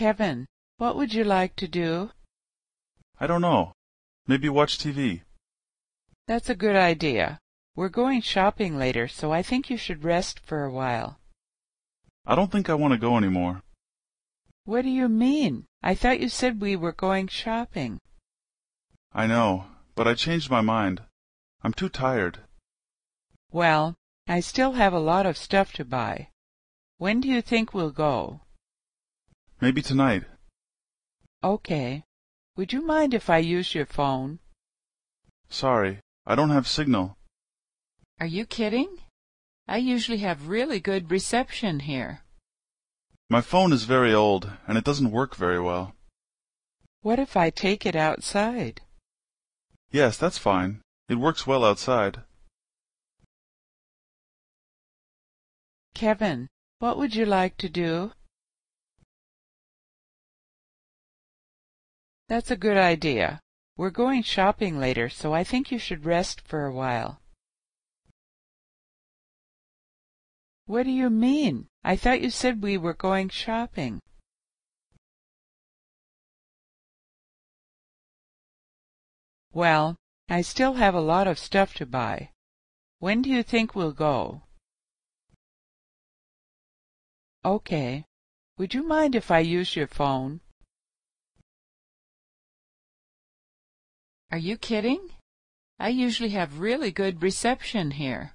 Kevin, what would you like to do? I don't know. Maybe watch TV. That's a good idea. We're going shopping later, so I think you should rest for a while. I don't think I want to go anymore. What do you mean? I thought you said we were going shopping. I know, but I changed my mind. I'm too tired. Well, I still have a lot of stuff to buy. When do you think we'll go? Maybe tonight. Okay. Would you mind if I use your phone? Sorry, I don't have signal. Are you kidding? I usually have really good reception here. My phone is very old, and it doesn't work very well. What if I take it outside? Yes, that's fine. It works well outside. Kevin, what would you like to do? That's a good idea. We're going shopping later, so I think you should rest for a while. What do you mean? I thought you said we were going shopping. Well, I still have a lot of stuff to buy. When do you think we'll go? Okay. Would you mind if I use your phone? Are you kidding? I usually have really good reception here.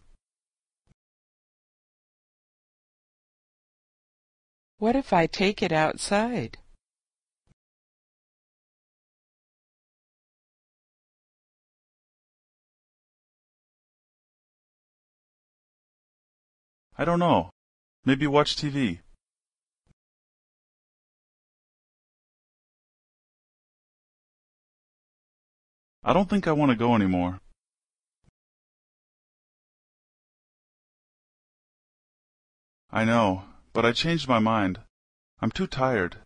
What if I take it outside? I don't know. Maybe watch TV. I don't think I want to go anymore. I know, but I changed my mind. I'm too tired.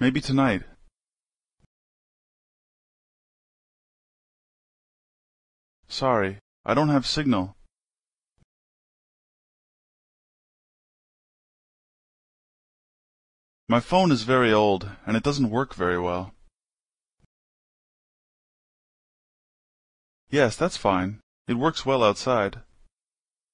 Maybe tonight. Sorry, I don't have signal. My phone is very old, and it doesn't work very well. Yes, that's fine. It works well outside.